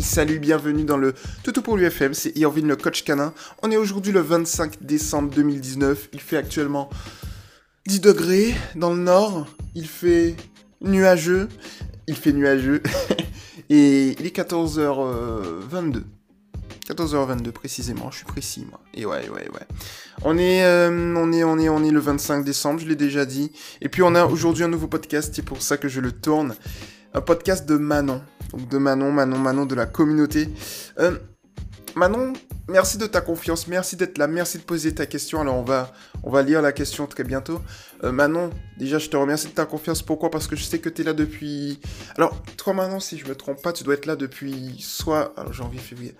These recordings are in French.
Salut, bienvenue dans le Toutou pour l'UFM, c'est Irvin le coach canin. On est aujourd'hui le 25 décembre 2019, il fait actuellement 10 degrés dans le nord, il fait nuageux, il fait nuageux, et il est 14h22. 14h22 précisément, je suis précis moi. Et ouais, ouais, ouais. On est, euh, on est, on est, on est le 25 décembre, je l'ai déjà dit. Et puis on a aujourd'hui un nouveau podcast, c'est pour ça que je le tourne. Un podcast de Manon. Donc de Manon, Manon, Manon de la communauté. Euh, Manon, merci de ta confiance, merci d'être là, merci de poser ta question. Alors on va, on va lire la question très bientôt. Euh, Manon, déjà je te remercie de ta confiance. Pourquoi? Parce que je sais que tu es là depuis... Alors toi Manon, si je me trompe pas, tu dois être là depuis soit... Alors janvier, février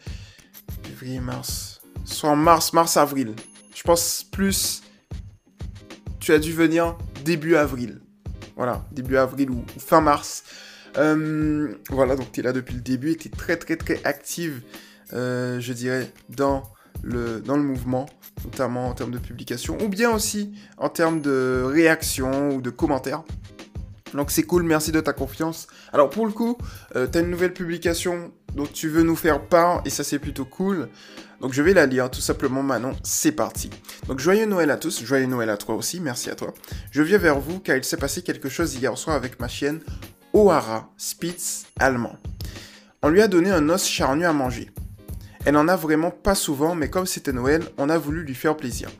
février, mars. Soit en mars, mars, avril. Je pense plus. Tu as dû venir début avril. Voilà, début avril ou, fin mars. Euh, voilà, donc tu es là depuis le début et tu très très très active, euh, je dirais, dans le, dans le mouvement, notamment en termes de publication, ou bien aussi en termes de réaction ou de commentaires. Donc c'est cool, merci de ta confiance. Alors pour le coup, euh, tu as une nouvelle publication dont tu veux nous faire part et ça c'est plutôt cool. Donc je vais la lire tout simplement Manon, c'est parti. Donc joyeux Noël à tous, joyeux Noël à toi aussi, merci à toi. Je viens vers vous car il s'est passé quelque chose hier soir avec ma chienne O'Hara Spitz allemand. On lui a donné un os charnu à manger. Elle en a vraiment pas souvent mais comme c'était Noël, on a voulu lui faire plaisir.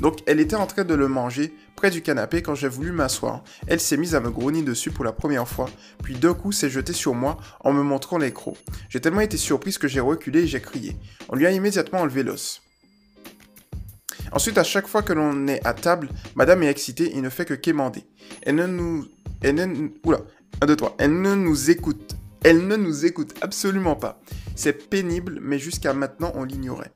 Donc elle était en train de le manger près du canapé quand j'ai voulu m'asseoir. Elle s'est mise à me grogner dessus pour la première fois, puis d'un coup s'est jetée sur moi en me montrant les crocs. J'ai tellement été surprise que j'ai reculé et j'ai crié. On lui a immédiatement enlevé l'os. Ensuite, à chaque fois que l'on est à table, madame est excitée et ne fait que quémander. Elle ne nous... Elle. Oula, un, deux, trois. Elle ne nous écoute. Elle ne nous écoute absolument pas. C'est pénible, mais jusqu'à maintenant, on l'ignorait.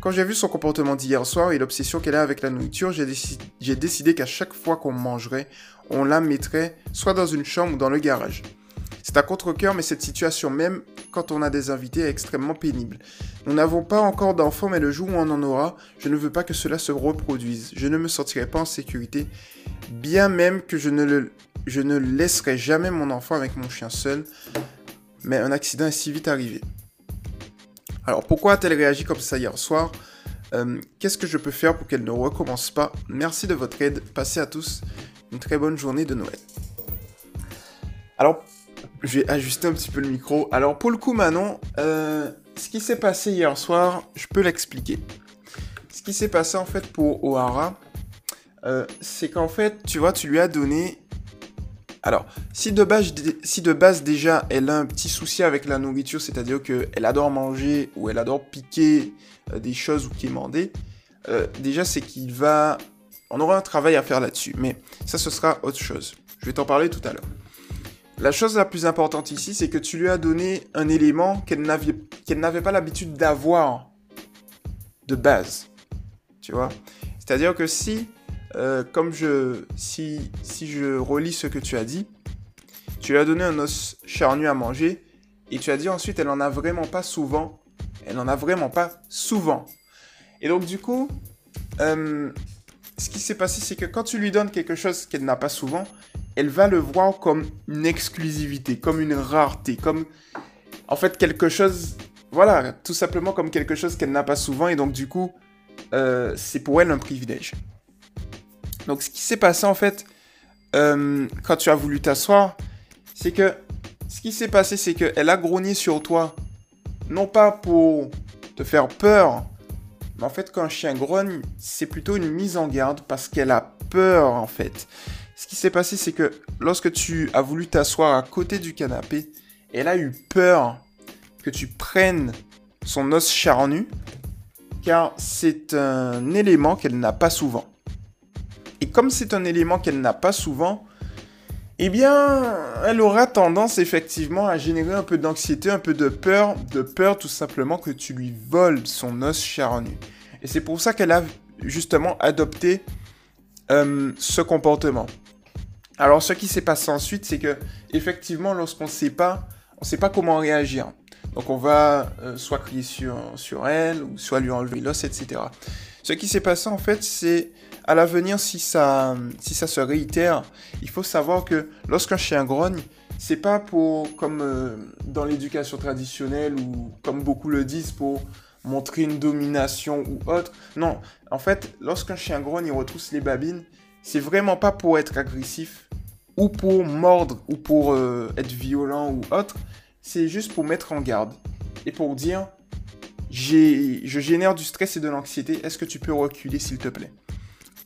Quand j'ai vu son comportement d'hier soir et l'obsession qu'elle a avec la nourriture, j'ai décidé, qu'à chaque fois qu'on mangerait, on la mettrait soit dans une chambre ou dans le garage. C'est à contre-coeur, mais cette situation même, quand on a des invités, est extrêmement pénible. Nous n'avons pas encore d'enfants, mais le jour où on en aura, je ne veux pas que cela se reproduise. Je ne me sentirai pas en sécurité, bien même que je ne, le, je ne laisserai jamais mon enfant avec mon chien seul. Mais un accident est si vite arrivé. Alors pourquoi a-t-elle réagi comme ça hier soir? Euh, Qu'est-ce que je peux faire pour qu'elle ne recommence pas? Merci de votre aide. Passez à tous une très bonne journée de Noël. Alors, je vais ajuster un petit peu le micro. Alors pour le coup Manon, euh, ce qui s'est passé hier soir, je peux l'expliquer. Ce qui s'est passé en fait pour O'Hara, euh, c'est qu'en fait, tu vois, tu lui as donné alors, si de, base, si de base déjà elle a un petit souci avec la nourriture, c'est-à-dire qu'elle adore manger ou elle adore piquer euh, des choses ou quémander, déjà c'est qu'il va... On aura un travail à faire là-dessus, mais ça ce sera autre chose. Je vais t'en parler tout à l'heure. La chose la plus importante ici, c'est que tu lui as donné un élément qu'elle n'avait pas l'habitude d'avoir de base. Tu vois? C'est-à-dire que si euh, comme je, si, si je relis ce que tu as dit, tu lui as donné un os charnu à manger et tu as dit ensuite elle en a vraiment pas souvent. Elle en a vraiment pas souvent. Et donc du coup, euh, ce qui s'est passé, c'est que quand tu lui donnes quelque chose qu'elle n'a pas souvent, elle va le voir comme une exclusivité, comme une rareté, comme en fait quelque chose, voilà, tout simplement comme quelque chose qu'elle n'a pas souvent et donc du coup, euh, c'est pour elle un privilège. Donc ce qui s'est passé en fait, euh, quand tu as voulu t'asseoir, c'est que ce qui s'est passé, c'est qu'elle a grogné sur toi, non pas pour te faire peur, mais en fait quand un chien grogne, c'est plutôt une mise en garde parce qu'elle a peur en fait. Ce qui s'est passé, c'est que lorsque tu as voulu t'asseoir à côté du canapé, elle a eu peur que tu prennes son os charnu, car c'est un élément qu'elle n'a pas souvent. Et comme c'est un élément qu'elle n'a pas souvent, eh bien, elle aura tendance effectivement à générer un peu d'anxiété, un peu de peur, de peur tout simplement que tu lui voles son os charnu. Et c'est pour ça qu'elle a justement adopté euh, ce comportement. Alors, ce qui s'est passé ensuite, c'est que effectivement, lorsqu'on ne sait pas, on sait pas comment réagir. Donc, on va euh, soit crier sur, sur elle, ou soit lui enlever l'os, etc. Ce qui s'est passé en fait, c'est à l'avenir, si ça, si ça se réitère, il faut savoir que lorsqu'un chien grogne, c'est pas pour, comme euh, dans l'éducation traditionnelle ou comme beaucoup le disent, pour montrer une domination ou autre. Non, en fait, lorsqu'un chien grogne, il retrousse les babines, c'est vraiment pas pour être agressif ou pour mordre ou pour euh, être violent ou autre. C'est juste pour mettre en garde et pour dire je génère du stress et de l'anxiété. Est-ce que tu peux reculer s'il te plaît?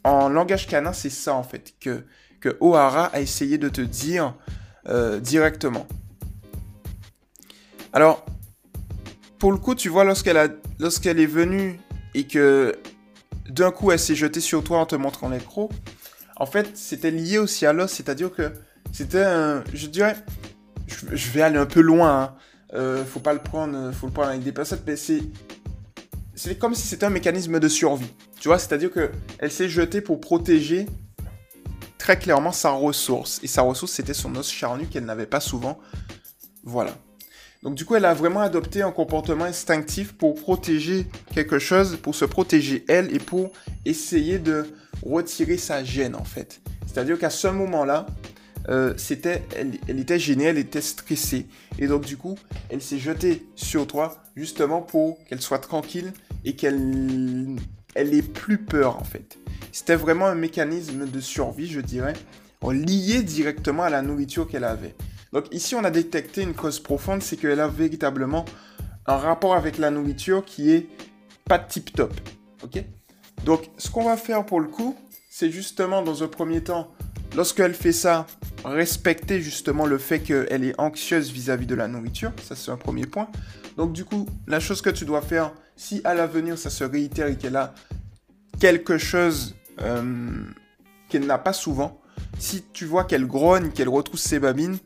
En langage canin, c'est ça en fait que, que O'Hara a essayé de te dire euh, directement. Alors, pour le coup, tu vois, lorsqu'elle est venue et que d'un coup elle s'est jetée sur toi en te montrant l'écro, en fait, c'était lié aussi à l'os, c'est-à-dire que c'était un, je dirais, je, vais aller un peu loin, hein. euh, faut pas le prendre, faut le prendre avec des pincettes, mais c'est, c'est comme si c'était un mécanisme de survie, tu vois, c'est-à-dire que elle s'est jetée pour protéger très clairement sa ressource, et sa ressource c'était son os charnu qu'elle n'avait pas souvent, voilà. Donc du coup, elle a vraiment adopté un comportement instinctif pour protéger quelque chose, pour se protéger elle et pour essayer de retirer sa gêne en fait. C'est-à-dire qu'à ce moment-là, euh, c'était, elle, était gênée, elle était stressée. Et donc du coup, elle s'est jetée sur toi justement pour qu'elle soit tranquille et qu'elle elle ait plus peur en fait. C'était vraiment un mécanisme de survie, je dirais, lié directement à la nourriture qu'elle avait. Donc ici, on a détecté une cause profonde, c'est qu'elle a véritablement un rapport avec la nourriture qui est pas tip top. Ok? Donc ce qu'on va faire pour le coup, c'est justement dans un premier temps, lorsqu'elle fait ça, respecter justement le fait qu'elle est anxieuse vis-à-vis de la nourriture. Ça, c'est un premier point. Donc du coup, la chose que tu dois faire, si à l'avenir ça se réitère et qu'elle a quelque chose euh, qu'elle n'a pas souvent, si tu vois qu'elle grogne, qu'elle retrousse ses babines,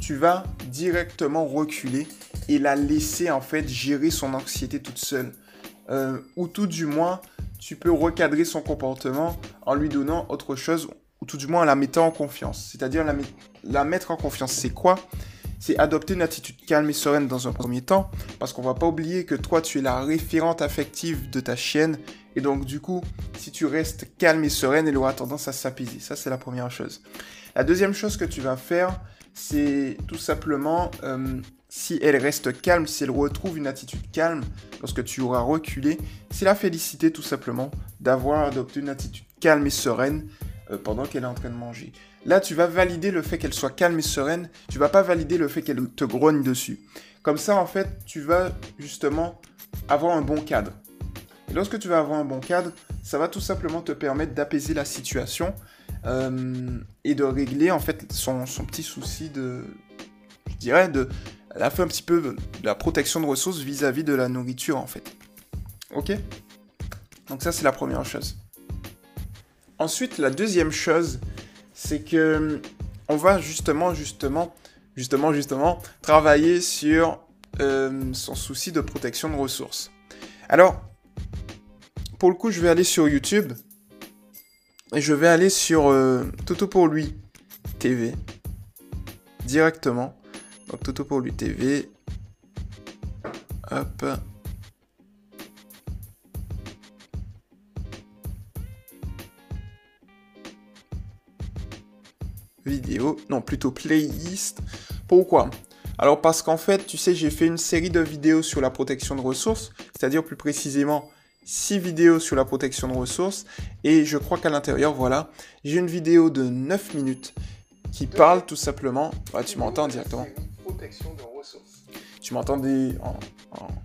tu vas directement reculer et la laisser en fait gérer son anxiété toute seule. Euh, ou tout du moins, tu peux recadrer son comportement en lui donnant autre chose, ou tout du moins en la mettant en confiance. C'est-à-dire la, mettre en confiance, c'est quoi? C'est adopter une attitude calme et sereine dans un premier temps, parce qu'on va pas oublier que toi, tu es la référente affective de ta chienne, et donc du coup, si tu restes calme et sereine, elle aura tendance à s'apaiser. Ça, c'est la première chose. La deuxième chose que tu vas faire, c'est tout simplement, euh, si elle reste calme, si elle retrouve une attitude calme lorsque tu auras reculé, c'est la féliciter tout simplement d'avoir adopté une attitude calme et sereine euh, pendant qu'elle est en train de manger. Là, tu vas valider le fait qu'elle soit calme et sereine, tu vas pas valider le fait qu'elle te grogne dessus. Comme ça, en fait, tu vas justement avoir un bon cadre. Et lorsque tu vas avoir un bon cadre, ça va tout simplement te permettre d'apaiser la situation euh, et de régler en fait son, petit souci de, je dirais, de, elle a fait un petit peu de la protection de ressources vis-à-vis de la nourriture en fait. Ok Donc ça c'est la première chose. Ensuite, la deuxième chose, c'est que on va justement, justement, justement, justement, travailler sur euh, son souci de protection de ressources. Alors, pour le coup, je vais aller sur YouTube et je vais aller sur euh, Toto pour lui TV directement. Donc Toto pour lui TV. Hop. Vidéo. Non, plutôt playlist. Pourquoi? Alors parce qu'en fait, tu sais, j'ai fait une série de vidéos sur la protection de ressources, c'est-à-dire plus précisément 6 vidéos sur la protection de ressources et je crois qu'à l'intérieur, voilà, j'ai une vidéo de 9 minutes qui parle tout simplement, tu m'entends directement. De ressources. Tu m'entends des,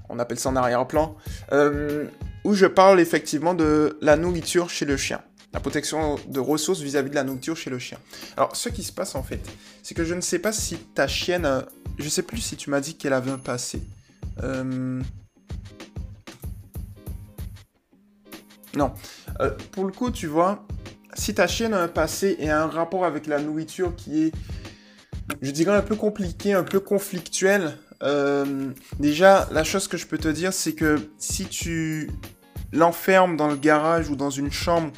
on appelle ça en arrière-plan, euh, où je parle effectivement de la nourriture chez le chien. La protection de ressources vis-à-vis de la nourriture chez le chien. Alors, ce qui se passe en fait, c'est que je ne sais pas si ta chienne, euh, je sais plus si tu m'as dit qu'elle avait un passé. Euh, Non. Pour le coup, tu vois, si ta chienne a un passé et un rapport avec la nourriture qui est, je dirais, un peu compliqué, un peu conflictuel, euh, déjà, la chose que je peux te dire, c'est que si tu l'enfermes dans le garage ou dans une chambre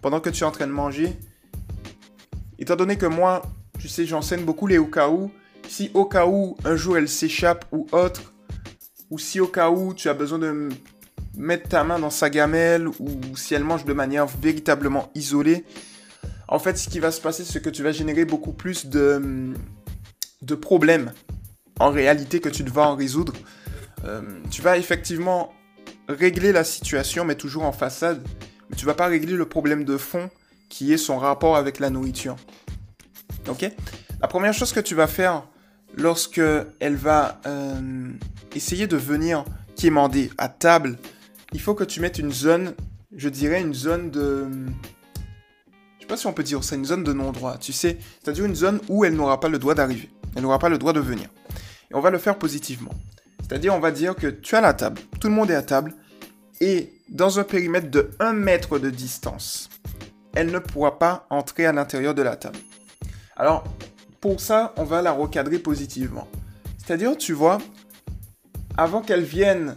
pendant que tu es en train de manger, étant donné que moi, tu sais, j'enseigne beaucoup les au cas où, si au cas où un jour elle s'échappe ou autre, ou si au cas où tu as besoin de mettre ta main dans sa gamelle ou si elle mange de manière véritablement isolée, en fait, ce qui va se passer, c'est que tu vas générer beaucoup plus de, de problème en réalité que tu devras en résoudre. Euh, tu vas effectivement régler la situation, mais toujours en façade. Mais tu vas pas régler le problème de fond qui est son rapport avec la nourriture. Ok? La première chose que tu vas faire lorsque elle va euh, essayer de venir quémander à table, il faut que tu mettes une zone, je dirais une zone de... Je sais pas si on peut dire ça, une zone de non-droit, tu sais, c'est-à-dire une zone où elle n'aura pas le droit d'arriver, elle n'aura pas le droit de venir. Et on va le faire positivement. C'est-à-dire, on va dire que tu as la table, tout le monde est à table, et dans un périmètre de 1 mètre de distance, elle ne pourra pas entrer à l'intérieur de la table. Alors, pour ça, on va la recadrer positivement. C'est-à-dire, tu vois, avant qu'elle vienne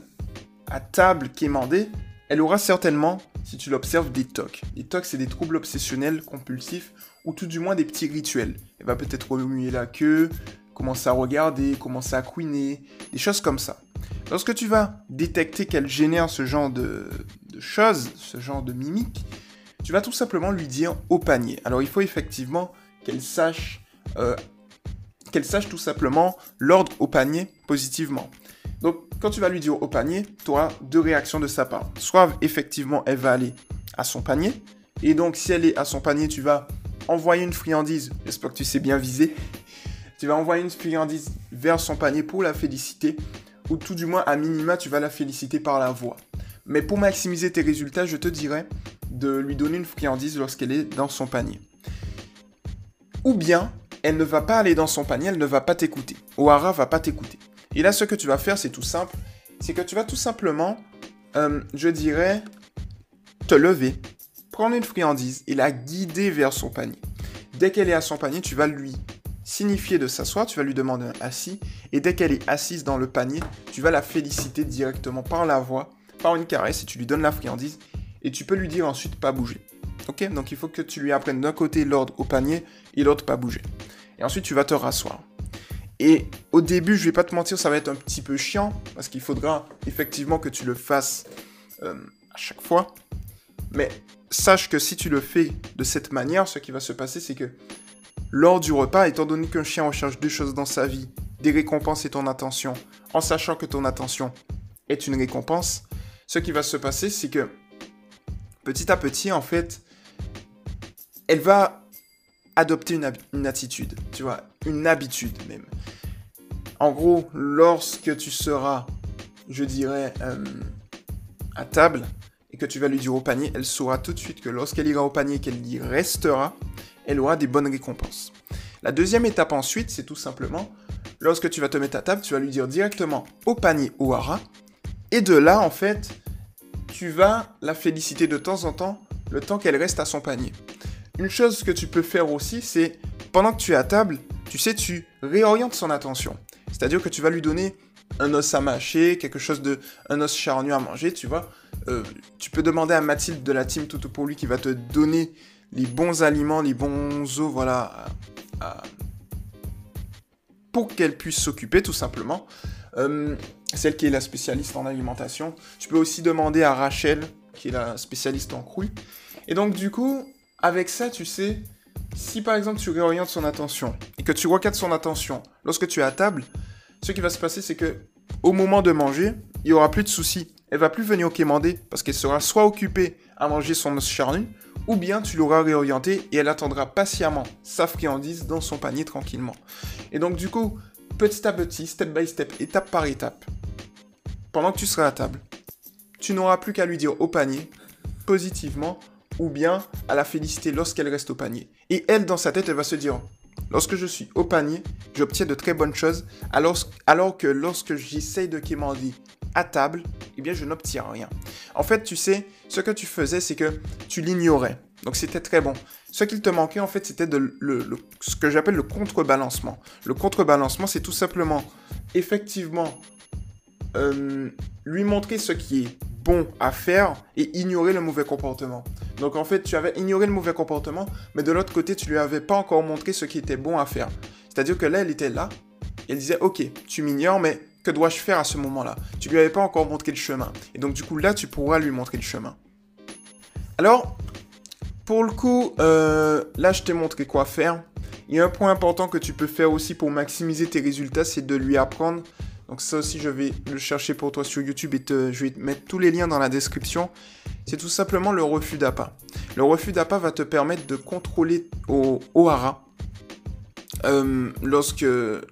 à table quémander, elle aura certainement, si tu l'observes, des tocs. Les tocs, c'est des troubles obsessionnels compulsifs, ou tout du moins des petits rituels. Elle va peut-être remuer la queue, commencer à regarder, commencer à couiner, des choses comme ça. Lorsque tu vas détecter qu'elle génère ce genre de, choses, ce genre de mimiques, tu vas tout simplement lui dire au panier. Alors il faut effectivement qu'elle sache, euh, qu'elle sache tout simplement l'ordre au panier positivement. Quand tu vas lui dire au panier, tu auras deux réactions de sa part. Soit effectivement elle va aller à son panier, et donc si elle est à son panier, tu vas envoyer une friandise, j'espère que tu sais bien viser, tu vas envoyer une friandise vers son panier pour la féliciter, ou tout du moins à minima, tu vas la féliciter par la voix. Mais pour maximiser tes résultats, je te dirais de lui donner une friandise lorsqu'elle est dans son panier. Ou bien, elle ne va pas aller dans son panier, elle ne va pas t'écouter. O'Hara va pas t'écouter. Et là, ce que tu vas faire, c'est tout simple. C'est que tu vas tout simplement, euh, je dirais, te lever, prendre une friandise et la guider vers son panier. Dès qu'elle est à son panier, tu vas lui signifier de s'asseoir, tu vas lui demander un assis, et dès qu'elle est assise dans le panier, tu vas la féliciter directement par la voix, par une caresse, et tu lui donnes la friandise, et tu peux lui dire ensuite pas bouger. Ok? Donc il faut que tu lui apprennes d'un côté l'ordre au panier, et l'autre pas bouger. Et ensuite tu vas te rasseoir. Et au début, je vais pas te mentir, ça va être un petit peu chiant, parce qu'il faudra effectivement que tu le fasses euh, à chaque fois. Mais sache que si tu le fais de cette manière, ce qui va se passer, c'est que lors du repas, étant donné qu'un chien recherche deux choses dans sa vie, des récompenses et ton attention, en sachant que ton attention est une récompense, ce qui va se passer, c'est que petit à petit, en fait, elle va adopter une, attitude, tu vois, une habitude même. En gros, lorsque tu seras, je dirais, euh, à table et que tu vas lui dire au panier, elle saura tout de suite que lorsqu'elle ira au panier, qu'elle y restera, elle aura des bonnes récompenses. La deuxième étape ensuite, c'est tout simplement, lorsque tu vas te mettre à table, tu vas lui dire directement au panier Ohara, et de là, en fait, tu vas la féliciter de temps en temps, le temps qu'elle reste à son panier. Une chose que tu peux faire aussi, c'est, pendant que tu es à table, tu sais, tu réorientes son attention. C'est-à-dire que tu vas lui donner un os à mâcher, quelque chose de, un os charnu à manger, tu vois. Euh, tu peux demander à Mathilde de la team Tout pour lui qui va te donner les bons aliments, les bons os, voilà, pour qu'elle puisse s'occuper tout simplement. Euh, celle qui est la spécialiste en alimentation. Tu peux aussi demander à Rachel, qui est la spécialiste en cru. Et donc du coup, avec ça, tu sais, si par exemple tu réorientes son attention et que tu recadres son attention lorsque tu es à table, ce qui va se passer, c'est que au moment de manger, il y aura plus de soucis. Elle va plus venir quémander parce qu'elle sera soit occupée à manger son os charnu, ou bien tu l'auras réorienté et elle attendra patiemment sa friandise dans son panier tranquillement. Et donc du coup, petit à petit, step by step, étape par étape, pendant que tu seras à table, tu n'auras plus qu'à lui dire au panier, positivement, ou bien à la féliciter lorsqu'elle reste au panier. Et elle, dans sa tête, elle va se dire, lorsque je suis au panier, j'obtiens de très bonnes choses, alors, que lorsque j'essaye de quémander à table, eh bien, je n'obtiens rien. En fait, tu sais, ce que tu faisais, c'est que tu l'ignorais. Donc, c'était très bon. Ce qu'il te manquait, en fait, c'était ce que j'appelle le contrebalancement. Le contrebalancement, c'est tout simplement, effectivement, euh, lui montrer ce qui est bon à faire et ignorer le mauvais comportement. Donc en fait, tu avais ignoré le mauvais comportement, mais de l'autre côté, tu lui avais pas encore montré ce qui était bon à faire. C'est-à-dire que là, elle était là, elle disait, ok, tu m'ignores, mais que dois-je faire à ce moment-là? Tu lui avais pas encore montré le chemin. Et donc du coup là, tu pourras lui montrer le chemin. Alors, pour le coup, euh, là je t'ai montré quoi faire. Il y a un point important que tu peux faire aussi pour maximiser tes résultats, c'est de lui apprendre. Donc ça aussi, je vais le chercher pour toi sur YouTube et je vais te mettre tous les liens dans la description. C'est tout simplement le refus d'appât. Le refus d'appât va te permettre de contrôler au, hara euh, lorsque,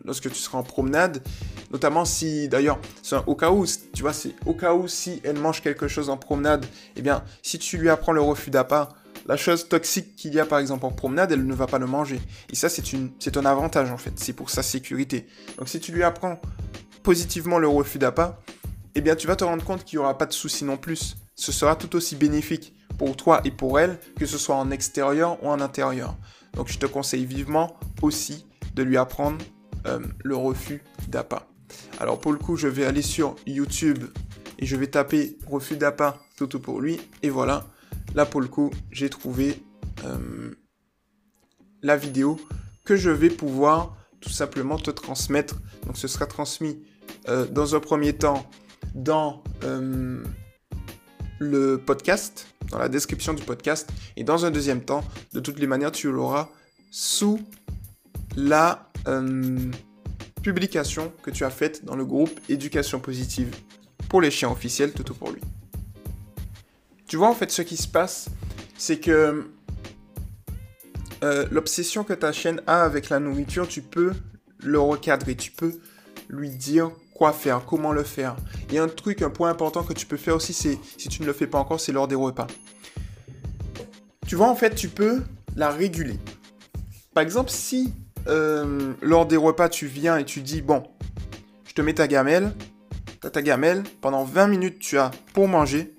lorsque tu seras en promenade. Notamment si, d'ailleurs, au cas où, tu vois, c'est au cas où si elle mange quelque chose en promenade, eh bien, si tu lui apprends le refus d'appât, la chose toxique qu'il y a par exemple en promenade, elle ne va pas le manger. Et ça, c'est un avantage en fait, c'est pour sa sécurité. Donc si tu lui apprends positivement le refus d'appât, eh bien tu vas te rendre compte qu'il n'y aura pas de souci non plus. Ce sera tout aussi bénéfique pour toi et pour elle, que ce soit en extérieur ou en intérieur. Donc je te conseille vivement aussi de lui apprendre euh, le refus d'appât. Alors pour le coup, je vais aller sur YouTube et je vais taper refus d'appât tout pour lui. Et voilà, là pour le coup, j'ai trouvé euh, la vidéo que je vais pouvoir tout simplement te transmettre. Donc ce sera transmis euh, dans un premier temps dans le podcast, dans la description du podcast. Et dans un deuxième temps, de toutes les manières, tu l'auras sous la euh, publication que tu as faite dans le groupe Éducation positive pour les chiens officiels, tout pour lui. Tu vois, en fait, ce qui se passe, c'est que euh, l'obsession que ta chienne a avec la nourriture, tu peux le recadrer, tu peux lui dire quoi faire, comment le faire. Et un truc, un point important que tu peux faire aussi, c'est, si tu ne le fais pas encore, c'est lors des repas. Tu vois, en fait, tu peux la réguler. Par exemple, si euh, lors des repas, tu viens et tu dis, bon, je te mets ta gamelle, as ta gamelle, pendant 20 minutes, tu as pour manger.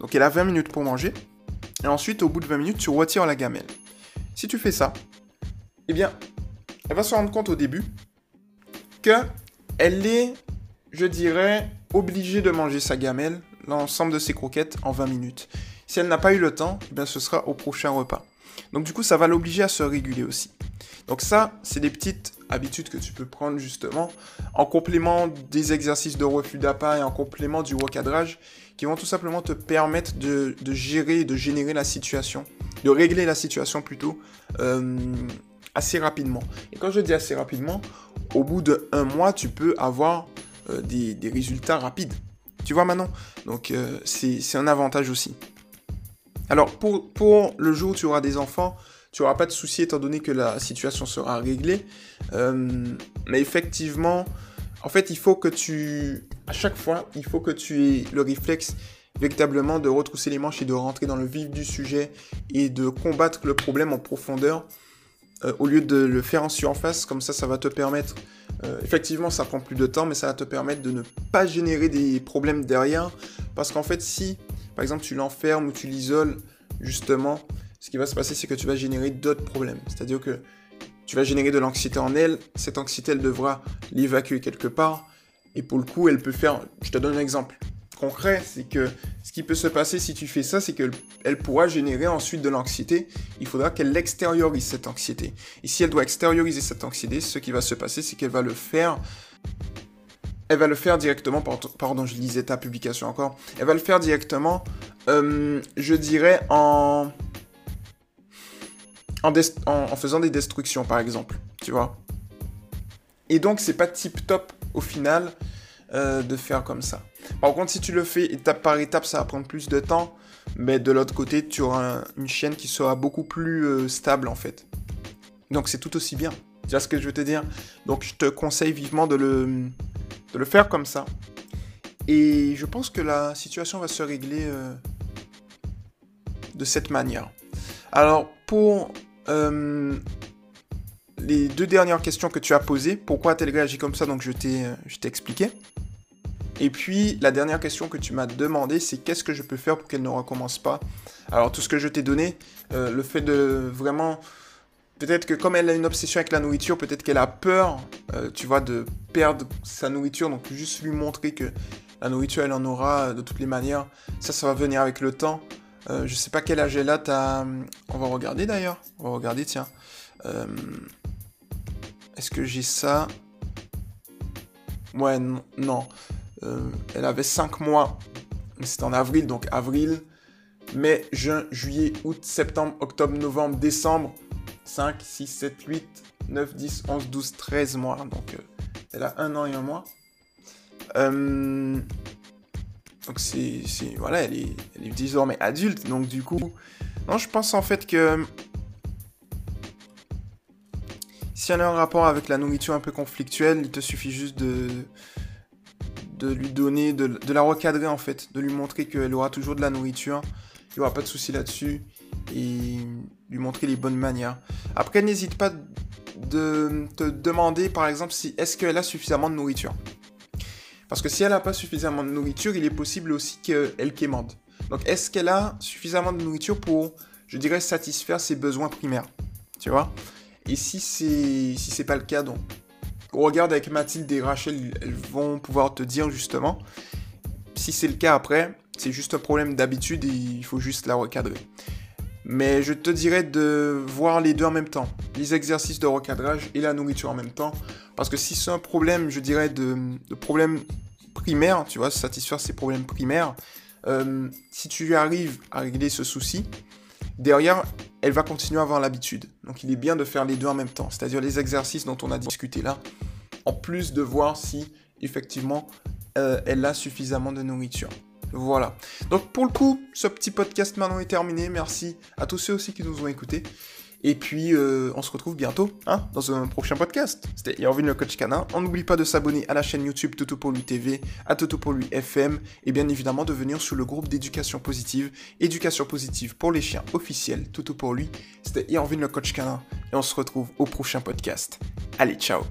Donc elle a 20 minutes pour manger. Et ensuite, au bout de 20 minutes, tu retires la gamelle. Si tu fais ça, eh bien, elle va se rendre compte au début que elle est, je dirais, obligée de manger sa gamelle, l'ensemble de ses croquettes, en 20 minutes. Si elle n'a pas eu le temps, eh ce sera au prochain repas. Donc du coup, ça va l'obliger à se réguler aussi. Donc ça, c'est des petites habitudes que tu peux prendre justement en complément des exercices de refus d'appât et en complément du recadrage qui vont tout simplement te permettre de, gérer et de générer la situation, de régler la situation plutôt euh, assez rapidement. Et quand je dis assez rapidement, au bout d'un mois, tu peux avoir euh, des, résultats rapides. Tu vois maintenant Donc euh, c'est un avantage aussi. Alors pour, pour le jour où tu auras des enfants, tu n'auras pas de souci étant donné que la situation sera réglée. Euh, mais effectivement, en fait, il faut que tu, à chaque fois, il faut que tu aies le réflexe véritablement de retrousser les manches et de rentrer dans le vif du sujet et de combattre le problème en profondeur au lieu de le faire en surface. Comme ça, ça va te permettre, euh, effectivement, ça prend plus de temps, mais ça va te permettre de ne pas générer des problèmes derrière. Parce qu'en fait, si, par exemple, tu l'enfermes ou tu l'isoles, justement, ce qui va se passer, c'est que tu vas générer d'autres problèmes. C'est-à-dire que tu vas générer de l'anxiété en elle. Cette anxiété, elle devra l'évacuer quelque part. Et pour le coup, elle peut faire. Je te donne un exemple concret. C'est que ce qui peut se passer si tu fais ça, c'est qu'elle pourra générer ensuite de l'anxiété. Il faudra qu'elle extériorise cette anxiété. Et si elle doit extérioriser cette anxiété, ce qui va se passer, c'est qu'elle va le faire elle va le faire directement, pardon, je lisais ta publication encore, elle va le faire directement, euh, je dirais, en, en, faisant des destructions, par exemple, tu vois. Et donc, c'est pas tip top au final euh, de faire comme ça. Par contre, si tu le fais étape par étape, ça va prendre plus de temps. Mais de l'autre côté, tu auras une chaîne qui sera beaucoup plus euh, stable en fait. Donc c'est tout aussi bien. Tu ce que je veux te dire? Donc je te conseille vivement de le, faire comme ça. Et je pense que la situation va se régler euh, de cette manière. Alors pour euh, les deux dernières questions que tu as posées. Pourquoi a-t-elle réagi comme ça? Donc je t'ai expliqué. Et puis la dernière question que tu m'as demandé, c'est qu'est-ce que je peux faire pour qu'elle ne recommence pas? Alors tout ce que je t'ai donné, euh, le fait de vraiment... Peut-être que comme elle a une obsession avec la nourriture, peut-être qu'elle a peur, tu vois, de perdre sa nourriture. Donc juste lui montrer que la nourriture, elle en aura de toutes les manières. Ça, ça va venir avec le temps. Euh, je sais pas quel âge elle a, t'as... On va regarder d'ailleurs. On va regarder, tiens. Euh, est-ce que j'ai ça? Ouais, non. Euh, elle avait 5 mois. C'était en avril, donc avril, mai, juin, juillet, août, septembre, octobre, novembre, décembre. 5, 6, 7, 8, 9, 10, 11, 12, 13 mois. Donc, euh, elle a un an et un mois. Euh, donc, c'est. Voilà, elle est, elle est désormais adulte. Donc, du coup. Non, je pense en fait que. Si elle a un rapport avec la nourriture un peu conflictuelle, il te suffit juste de. De lui donner. de, la recadrer en fait. De lui montrer qu'elle aura toujours de la nourriture. Il n'y aura pas de souci là-dessus. Et lui montrer les bonnes manières. Après, n'hésite pas de te demander, par exemple, si est-ce qu'elle a suffisamment de nourriture. Parce que si elle n'a pas suffisamment de nourriture, il est possible aussi qu'elle quémande. Donc, est-ce qu'elle a suffisamment de nourriture pour, je dirais, satisfaire ses besoins primaires? Tu vois? Et si c'est si pas le cas, donc, regarde avec Mathilde et Rachel, elles vont pouvoir te dire justement. Si c'est le cas après, c'est juste un problème d'habitude et il faut juste la recadrer. Mais je te dirais de voir les deux en même temps. Les exercices de recadrage et la nourriture en même temps. Parce que si c'est un problème, je dirais, de, problème primaire, tu vois, satisfaire ces problèmes primaires, euh, si tu arrives à régler ce souci, derrière, elle va continuer à avoir l'habitude. Donc il est bien de faire les deux en même temps. C'est-à-dire les exercices dont on a discuté là, en plus de voir si effectivement euh, elle a suffisamment de nourriture. Voilà. Donc pour le coup, ce petit podcast maintenant est terminé. Merci à tous ceux aussi qui nous ont écoutés. Et puis, euh, on se retrouve bientôt hein, dans un prochain podcast. C'était Irvine le coach canin. On n'oublie pas de s'abonner à la chaîne YouTube Toto pour lui TV, à Toto pour lui FM, et bien évidemment de venir sur le groupe d'éducation positive, éducation positive pour les chiens officiels, Toto pour lui. C'était Irvine le coach canin, et on se retrouve au prochain podcast. Allez, ciao